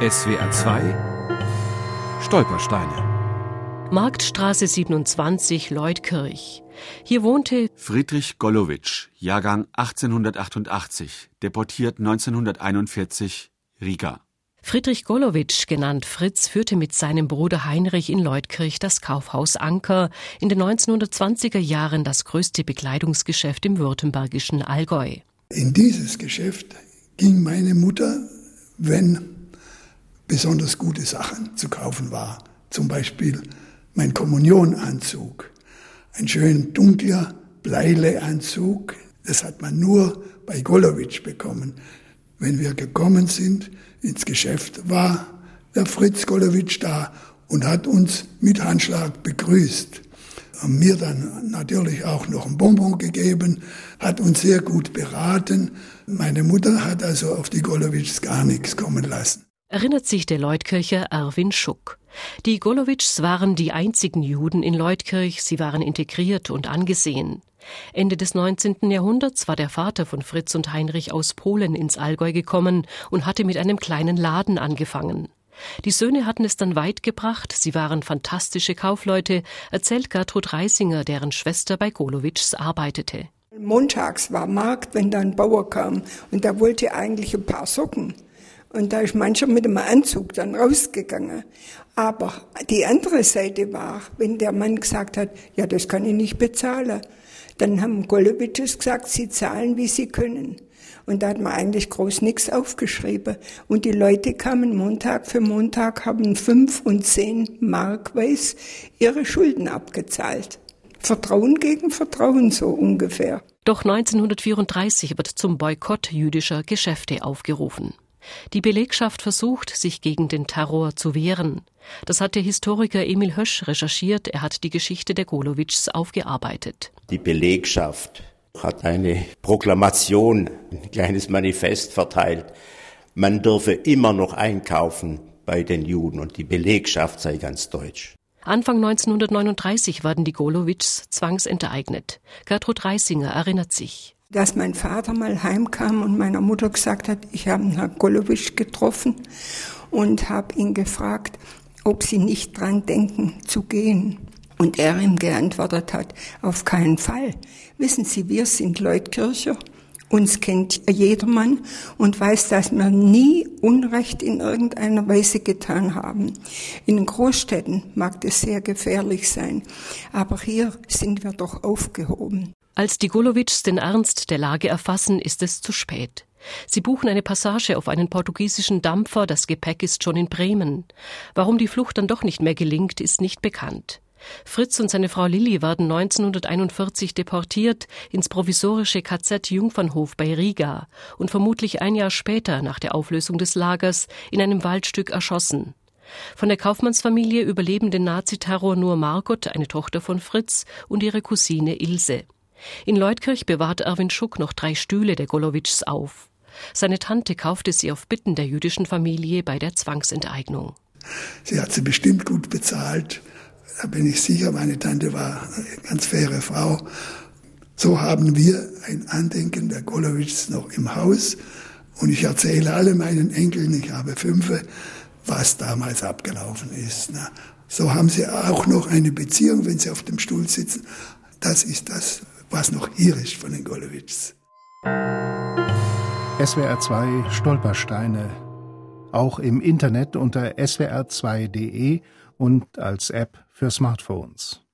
SWR 2 Stolpersteine Marktstraße 27, Leutkirch. Hier wohnte Friedrich Gollowitsch, Jahrgang 1888, deportiert 1941, Riga. Friedrich Gollowitsch, genannt Fritz, führte mit seinem Bruder Heinrich in Leutkirch das Kaufhaus Anker, in den 1920er Jahren das größte Bekleidungsgeschäft im württembergischen Allgäu. In dieses Geschäft ging meine Mutter, wenn besonders gute Sachen zu kaufen war. Zum Beispiel mein Kommunionanzug, ein schön dunkler Bleileanzug. Das hat man nur bei Golowitsch bekommen. Wenn wir gekommen sind ins Geschäft, war der Fritz Golowitsch da und hat uns mit Handschlag begrüßt. Haben mir dann natürlich auch noch ein Bonbon gegeben, hat uns sehr gut beraten. Meine Mutter hat also auf die Golowitschs gar nichts kommen lassen erinnert sich der Leutkircher Erwin Schuck. Die Golowitschs waren die einzigen Juden in Leutkirch, sie waren integriert und angesehen. Ende des 19. Jahrhunderts war der Vater von Fritz und Heinrich aus Polen ins Allgäu gekommen und hatte mit einem kleinen Laden angefangen. Die Söhne hatten es dann weit gebracht, sie waren fantastische Kaufleute, erzählt Gertrud Reisinger, deren Schwester bei Golowitschs arbeitete. Montags war Markt, wenn da ein Bauer kam und der wollte eigentlich ein paar Socken. Und da ist mancher mit einem Anzug dann rausgegangen. Aber die andere Seite war, wenn der Mann gesagt hat, ja, das kann ich nicht bezahlen, dann haben Golowitsches gesagt, sie zahlen, wie sie können. Und da hat man eigentlich groß nichts aufgeschrieben. Und die Leute kamen Montag für Montag, haben fünf und zehn Mark weiß ihre Schulden abgezahlt. Vertrauen gegen Vertrauen so ungefähr. Doch 1934 wird zum Boykott jüdischer Geschäfte aufgerufen. Die Belegschaft versucht, sich gegen den Terror zu wehren. Das hat der Historiker Emil Hösch recherchiert. Er hat die Geschichte der Golowitschs aufgearbeitet. Die Belegschaft hat eine Proklamation, ein kleines Manifest verteilt. Man dürfe immer noch einkaufen bei den Juden und die Belegschaft sei ganz deutsch. Anfang 1939 werden die Golowitschs zwangsenteignet. Gertrud Reisinger erinnert sich dass mein Vater mal heimkam und meiner Mutter gesagt hat, ich habe Herrn Golowitsch getroffen und habe ihn gefragt, ob sie nicht dran denken zu gehen. Und er ihm geantwortet hat, auf keinen Fall. Wissen Sie, wir sind Leutkircher, uns kennt jedermann und weiß, dass wir nie Unrecht in irgendeiner Weise getan haben. In Großstädten mag das sehr gefährlich sein, aber hier sind wir doch aufgehoben. Als die Golowitschs den Ernst der Lage erfassen, ist es zu spät. Sie buchen eine Passage auf einen portugiesischen Dampfer, das Gepäck ist schon in Bremen. Warum die Flucht dann doch nicht mehr gelingt, ist nicht bekannt. Fritz und seine Frau Lilli werden 1941 deportiert ins provisorische KZ Jungfernhof bei Riga und vermutlich ein Jahr später nach der Auflösung des Lagers in einem Waldstück erschossen. Von der Kaufmannsfamilie überleben den Naziterror nur Margot, eine Tochter von Fritz, und ihre Cousine Ilse. In Leutkirch bewahrt Erwin Schuck noch drei Stühle der Golowitschs auf. Seine Tante kaufte sie auf Bitten der jüdischen Familie bei der Zwangsenteignung. Sie hat sie bestimmt gut bezahlt. Da bin ich sicher, meine Tante war eine ganz faire Frau. So haben wir ein Andenken der Golowitschs noch im Haus. Und ich erzähle alle meinen Enkeln, ich habe fünf, was damals abgelaufen ist. So haben sie auch noch eine Beziehung, wenn sie auf dem Stuhl sitzen. Das ist das, was noch hier ist von den Golowitschs. SWR 2 Stolpersteine. Auch im Internet unter swr2.de und als App für Smartphones.